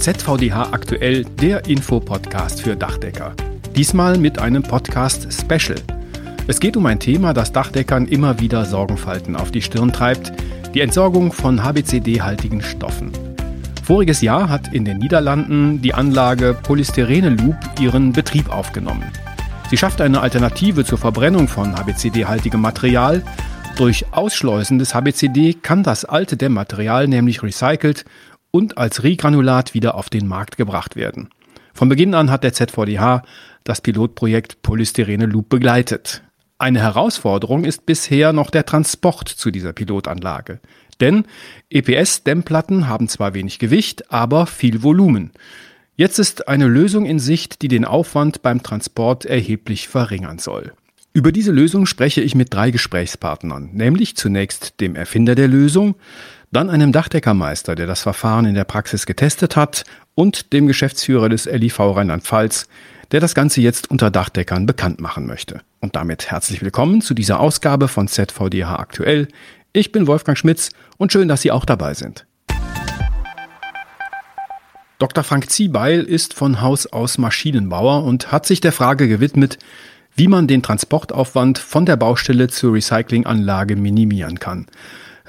ZVDH aktuell, der Infopodcast für Dachdecker. Diesmal mit einem Podcast-Special. Es geht um ein Thema, das Dachdeckern immer wieder Sorgenfalten auf die Stirn treibt, die Entsorgung von HBCD-haltigen Stoffen. Voriges Jahr hat in den Niederlanden die Anlage Polystyrene Loop ihren Betrieb aufgenommen. Sie schafft eine Alternative zur Verbrennung von HBCD-haltigem Material. Durch Ausschleusen des HBCD kann das alte Dämmmaterial nämlich recycelt und als Regranulat wieder auf den Markt gebracht werden. Von Beginn an hat der ZVDH das Pilotprojekt Polystyrene Loop begleitet. Eine Herausforderung ist bisher noch der Transport zu dieser Pilotanlage. Denn EPS-Dämmplatten haben zwar wenig Gewicht, aber viel Volumen. Jetzt ist eine Lösung in Sicht, die den Aufwand beim Transport erheblich verringern soll. Über diese Lösung spreche ich mit drei Gesprächspartnern, nämlich zunächst dem Erfinder der Lösung, dann einem Dachdeckermeister, der das Verfahren in der Praxis getestet hat, und dem Geschäftsführer des LIV Rheinland-Pfalz, der das Ganze jetzt unter Dachdeckern bekannt machen möchte. Und damit herzlich willkommen zu dieser Ausgabe von ZVDH aktuell. Ich bin Wolfgang Schmitz und schön, dass Sie auch dabei sind. Dr. Frank Ziebeil ist von Haus aus Maschinenbauer und hat sich der Frage gewidmet, wie man den Transportaufwand von der Baustelle zur Recyclinganlage minimieren kann.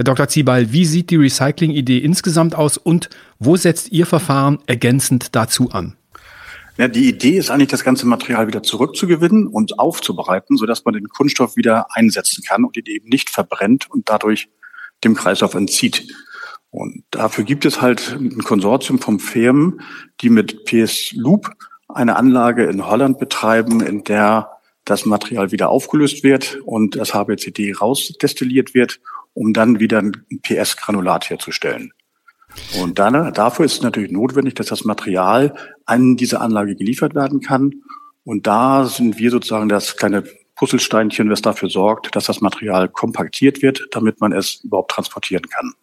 Herr Dr. Ziebeil, wie sieht die Recycling-Idee insgesamt aus und wo setzt Ihr Verfahren ergänzend dazu an? Ja, die Idee ist eigentlich, das ganze Material wieder zurückzugewinnen und aufzubereiten, sodass man den Kunststoff wieder einsetzen kann und ihn eben nicht verbrennt und dadurch dem Kreislauf entzieht. Und dafür gibt es halt ein Konsortium von Firmen, die mit PS Loop eine Anlage in Holland betreiben, in der das Material wieder aufgelöst wird und das HBCD rausdestilliert wird, um dann wieder ein PS-Granulat herzustellen. Und dann, dafür ist es natürlich notwendig, dass das Material an diese Anlage geliefert werden kann. Und da sind wir sozusagen das kleine Puzzlesteinchen, das dafür sorgt, dass das Material kompaktiert wird, damit man es überhaupt transportieren kann.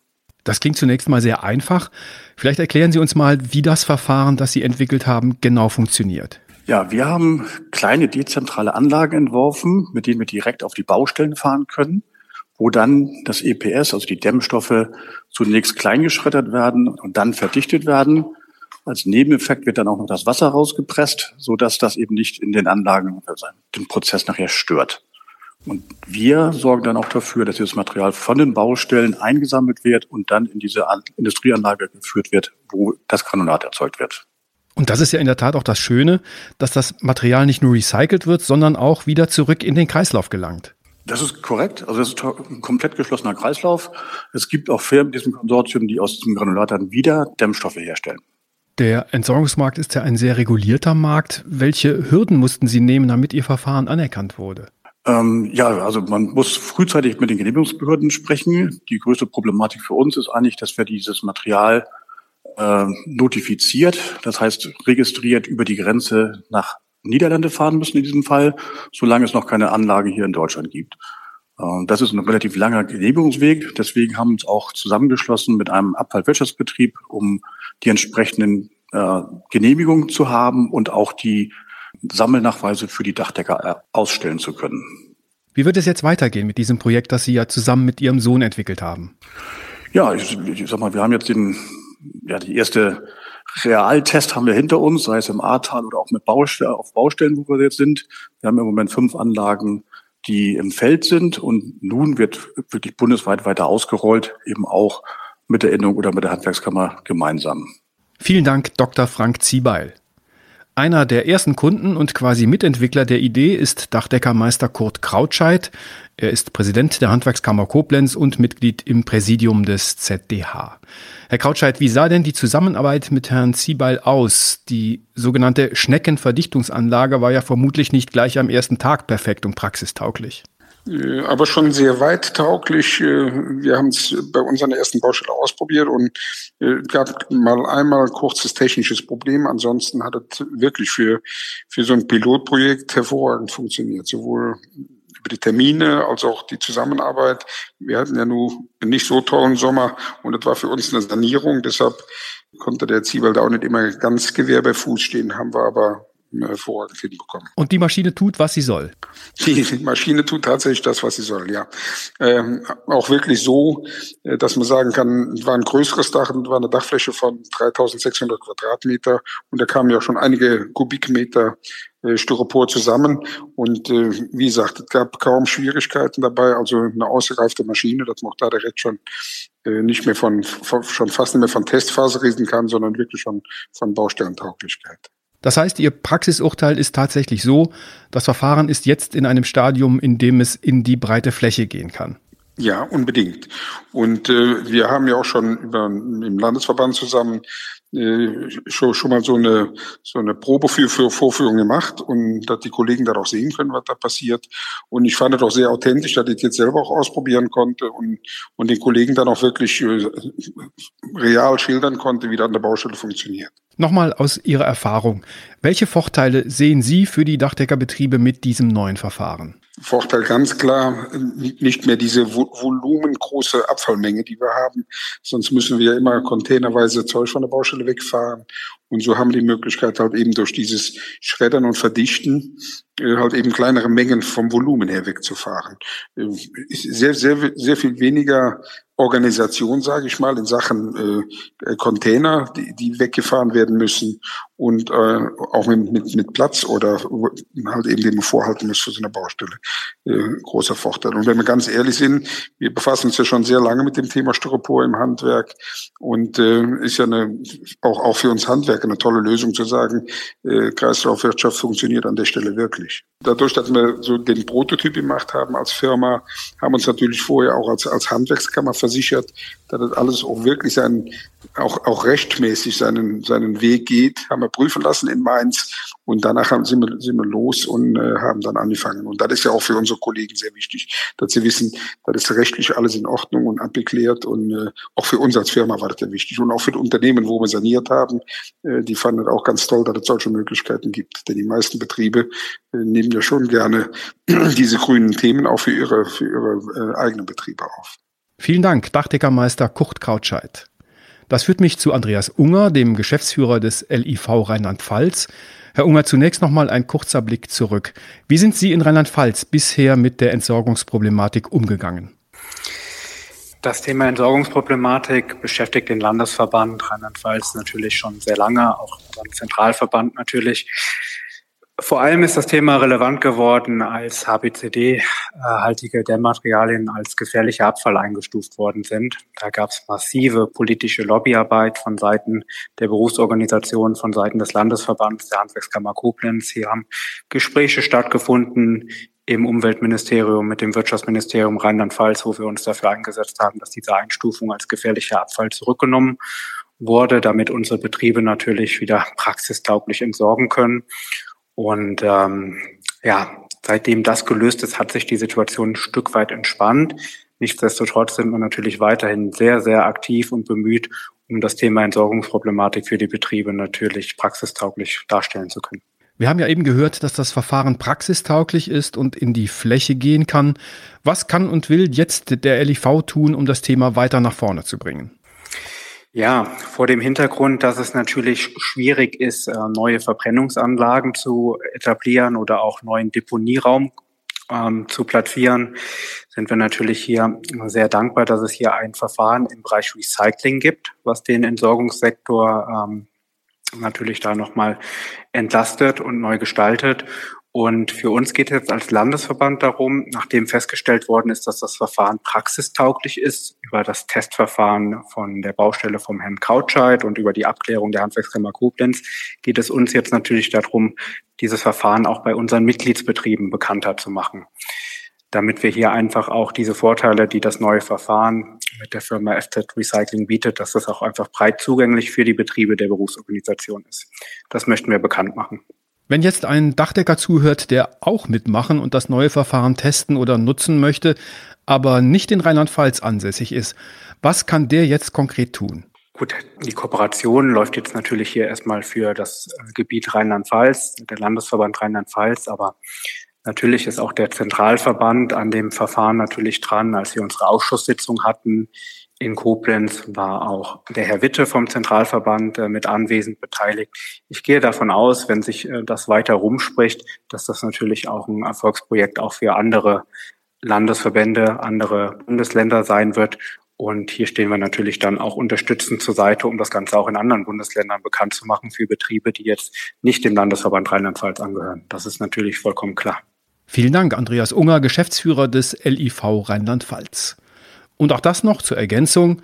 Das klingt zunächst mal sehr einfach. Vielleicht erklären Sie uns mal, wie das Verfahren, das Sie entwickelt haben, genau funktioniert. Ja, wir haben kleine dezentrale Anlagen entworfen, mit denen wir direkt auf die Baustellen fahren können wo dann das EPS, also die Dämmstoffe, zunächst kleingeschreddert werden und dann verdichtet werden. Als Nebeneffekt wird dann auch noch das Wasser rausgepresst, so dass das eben nicht in den Anlagen also den Prozess nachher stört. Und wir sorgen dann auch dafür, dass dieses Material von den Baustellen eingesammelt wird und dann in diese Industrieanlage geführt wird, wo das Granulat erzeugt wird. Und das ist ja in der Tat auch das Schöne, dass das Material nicht nur recycelt wird, sondern auch wieder zurück in den Kreislauf gelangt. Das ist korrekt. Also das ist ein komplett geschlossener Kreislauf. Es gibt auch Firmen in diesem Konsortium, die aus diesem Granulat dann wieder Dämmstoffe herstellen. Der Entsorgungsmarkt ist ja ein sehr regulierter Markt. Welche Hürden mussten Sie nehmen, damit Ihr Verfahren anerkannt wurde? Ähm, ja, also man muss frühzeitig mit den Genehmigungsbehörden sprechen. Die größte Problematik für uns ist eigentlich, dass wir dieses Material äh, notifiziert, das heißt registriert über die Grenze nach Niederlande fahren müssen in diesem Fall, solange es noch keine Anlage hier in Deutschland gibt. Ähm, das ist ein relativ langer Genehmigungsweg. Deswegen haben wir uns auch zusammengeschlossen mit einem Abfallwirtschaftsbetrieb, um die entsprechenden äh, Genehmigungen zu haben und auch die Sammelnachweise für die Dachdecker äh, ausstellen zu können. Wie wird es jetzt weitergehen mit diesem Projekt, das Sie ja zusammen mit Ihrem Sohn entwickelt haben? Ja, ich, ich sag mal, wir haben jetzt den, ja, die erste Realtest haben wir hinter uns, sei es im Ahrtal oder auch mit Baustellen, auf Baustellen, wo wir jetzt sind. Wir haben im Moment fünf Anlagen, die im Feld sind und nun wird wirklich bundesweit weiter ausgerollt, eben auch mit der Innung oder mit der Handwerkskammer gemeinsam. Vielen Dank, Dr. Frank Ziebeil. Einer der ersten Kunden und quasi Mitentwickler der Idee ist Dachdeckermeister Kurt Krautscheid. Er ist Präsident der Handwerkskammer Koblenz und Mitglied im Präsidium des ZDH. Herr Krautscheid, wie sah denn die Zusammenarbeit mit Herrn Ziebeil aus? Die sogenannte Schneckenverdichtungsanlage war ja vermutlich nicht gleich am ersten Tag perfekt und praxistauglich. Äh, aber schon sehr weit tauglich. Äh, wir haben es bei unserer ersten Baustelle ausprobiert und äh, gab mal einmal ein kurzes technisches Problem. Ansonsten hat es wirklich für, für so ein Pilotprojekt hervorragend funktioniert. Sowohl über die Termine als auch die Zusammenarbeit. Wir hatten ja nur nicht so tollen Sommer und das war für uns eine Sanierung. Deshalb konnte der Ziebald auch nicht immer ganz Gewehr bei Fuß stehen, haben wir aber hervorragend hinbekommen. Und die Maschine tut, was sie soll. Die Maschine tut tatsächlich das, was sie soll, ja. Ähm, auch wirklich so, äh, dass man sagen kann, es war ein größeres Dach, war eine Dachfläche von 3600 Quadratmeter und da kamen ja schon einige Kubikmeter äh, Styropor zusammen. Und äh, wie gesagt, es gab kaum Schwierigkeiten dabei. Also eine ausgereifte Maschine, dass man auch da direkt schon äh, nicht mehr von, von, schon fast nicht mehr von Testphase reden kann, sondern wirklich schon von Baustellentauglichkeit. Das heißt, Ihr Praxisurteil ist tatsächlich so, das Verfahren ist jetzt in einem Stadium, in dem es in die breite Fläche gehen kann. Ja, unbedingt. Und äh, wir haben ja auch schon über, im Landesverband zusammen äh, schon, schon mal so eine, so eine Probe für, für Vorführung gemacht und dass die Kollegen da auch sehen können, was da passiert. Und ich fand es auch sehr authentisch, dass ich jetzt selber auch ausprobieren konnte und, und den Kollegen dann auch wirklich äh, real schildern konnte, wie das an der Baustelle funktioniert. Nochmal aus Ihrer Erfahrung. Welche Vorteile sehen Sie für die Dachdeckerbetriebe mit diesem neuen Verfahren? Vorteil ganz klar, nicht mehr diese volumengroße Abfallmenge, die wir haben. Sonst müssen wir immer containerweise Zeug von der Baustelle wegfahren. Und so haben wir die Möglichkeit halt eben durch dieses Schreddern und Verdichten äh, halt eben kleinere Mengen vom Volumen her wegzufahren. Äh, sehr, sehr, sehr viel weniger Organisation, sage ich mal, in Sachen äh, Container, die, die weggefahren werden müssen und äh, auch mit, mit, mit Platz oder halt eben den man vorhalten muss für so eine Baustelle. Äh, großer Vorteil. Und wenn wir ganz ehrlich sind, wir befassen uns ja schon sehr lange mit dem Thema Styropor im Handwerk und äh, ist ja eine, auch, auch für uns Handwerker eine tolle Lösung zu sagen, äh, Kreislaufwirtschaft funktioniert an der Stelle wirklich. Dadurch, dass wir so den Prototyp gemacht haben als Firma, haben uns natürlich vorher auch als, als Handwerkskammer versichert, dass das alles auch wirklich seinen, auch, auch rechtmäßig seinen, seinen Weg geht, haben wir prüfen lassen in Mainz und danach haben, sind, wir, sind wir los und äh, haben dann angefangen. Und das ist ja auch für unsere Kollegen sehr wichtig, dass sie wissen, das ist rechtlich alles in Ordnung und abgeklärt und äh, auch für uns als Firma war das ja wichtig und auch für die Unternehmen, wo wir saniert haben, äh, die fanden auch ganz toll, dass es solche Möglichkeiten gibt. Denn die meisten Betriebe äh, nehmen ja schon gerne diese grünen Themen auch für ihre, für ihre äh, eigenen Betriebe auf. Vielen Dank, Dachdeckermeister Kurt Krautscheid. Das führt mich zu Andreas Unger, dem Geschäftsführer des LIV Rheinland-Pfalz. Herr Unger, zunächst noch mal ein kurzer Blick zurück. Wie sind Sie in Rheinland-Pfalz bisher mit der Entsorgungsproblematik umgegangen? Das Thema Entsorgungsproblematik beschäftigt den Landesverband Rheinland-Pfalz natürlich schon sehr lange, auch unseren Zentralverband natürlich. Vor allem ist das Thema relevant geworden, als HBCD-haltige Dämmmaterialien als gefährlicher Abfall eingestuft worden sind. Da gab es massive politische Lobbyarbeit von Seiten der Berufsorganisation, von Seiten des Landesverbands, der Handwerkskammer Koblenz. Hier haben Gespräche stattgefunden im Umweltministerium mit dem Wirtschaftsministerium Rheinland-Pfalz, wo wir uns dafür eingesetzt haben, dass diese Einstufung als gefährlicher Abfall zurückgenommen wurde, damit unsere Betriebe natürlich wieder praxistauglich entsorgen können. Und ähm, ja, seitdem das gelöst ist, hat sich die Situation ein Stück weit entspannt. Nichtsdestotrotz sind wir natürlich weiterhin sehr, sehr aktiv und bemüht, um das Thema Entsorgungsproblematik für die Betriebe natürlich praxistauglich darstellen zu können. Wir haben ja eben gehört, dass das Verfahren praxistauglich ist und in die Fläche gehen kann. Was kann und will jetzt der LIV tun, um das Thema weiter nach vorne zu bringen? Ja, vor dem Hintergrund, dass es natürlich schwierig ist, äh, neue Verbrennungsanlagen zu etablieren oder auch neuen Deponieraum ähm, zu platzieren, sind wir natürlich hier sehr dankbar, dass es hier ein Verfahren im Bereich Recycling gibt, was den Entsorgungssektor ähm, natürlich da nochmal entlastet und neu gestaltet. Und für uns geht es jetzt als Landesverband darum, nachdem festgestellt worden ist, dass das Verfahren praxistauglich ist, über das Testverfahren von der Baustelle vom Herrn Krautscheid und über die Abklärung der Handwerkskammer Koblenz, geht es uns jetzt natürlich darum, dieses Verfahren auch bei unseren Mitgliedsbetrieben bekannter zu machen. Damit wir hier einfach auch diese Vorteile, die das neue Verfahren mit der Firma FZ Recycling bietet, dass das auch einfach breit zugänglich für die Betriebe der Berufsorganisation ist. Das möchten wir bekannt machen. Wenn jetzt ein Dachdecker zuhört, der auch mitmachen und das neue Verfahren testen oder nutzen möchte, aber nicht in Rheinland-Pfalz ansässig ist, was kann der jetzt konkret tun? Gut, die Kooperation läuft jetzt natürlich hier erstmal für das Gebiet Rheinland-Pfalz, der Landesverband Rheinland-Pfalz, aber natürlich ist auch der Zentralverband an dem Verfahren natürlich dran. Als wir unsere Ausschusssitzung hatten In Koblenz war auch der Herr Witte vom Zentralverband äh, mit anwesend beteiligt. Ich gehe davon aus, wenn sich äh, das weiter rumspricht, dass das natürlich auch ein Erfolgsprojekt auch für andere Landesverbände, andere Bundesländer sein wird. Und hier stehen wir natürlich dann auch unterstützend zur Seite, um das Ganze auch in anderen Bundesländern bekannt zu machen für Betriebe, die jetzt nicht dem Landesverband Rheinland-Pfalz angehören. Das ist natürlich vollkommen klar. Vielen Dank, Andreas Unger, Geschäftsführer des LIV Rheinland-Pfalz. Und auch das noch zur Ergänzung.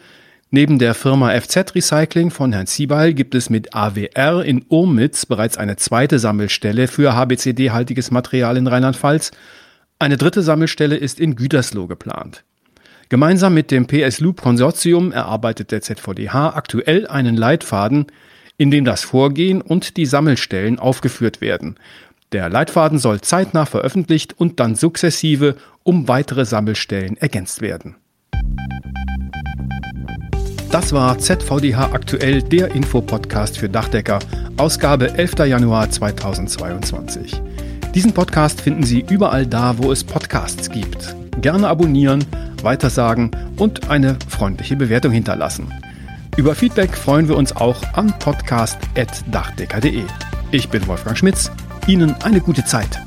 Neben der Firma FZ Recycling von Herrn Siebeil gibt es mit AWR in Urmitz bereits eine zweite Sammelstelle für HBCD-haltiges Material in Rheinland-Pfalz. Eine dritte Sammelstelle ist in Gütersloh geplant. Gemeinsam mit dem PS Loop Konsortium erarbeitet der ZVDH aktuell einen Leitfaden, in dem das Vorgehen und die Sammelstellen aufgeführt werden. Der Leitfaden soll zeitnah veröffentlicht und dann sukzessive um weitere Sammelstellen ergänzt werden. Das war ZVDH aktuell, der Infopodcast für Dachdecker, Ausgabe 11. Januar 2022. Diesen Podcast finden Sie überall da, wo es Podcasts gibt. Gerne abonnieren, weitersagen und eine freundliche Bewertung hinterlassen. Über Feedback freuen wir uns auch an podcast.dachdecker.de. Ich bin Wolfgang Schmitz. Ihnen eine gute Zeit.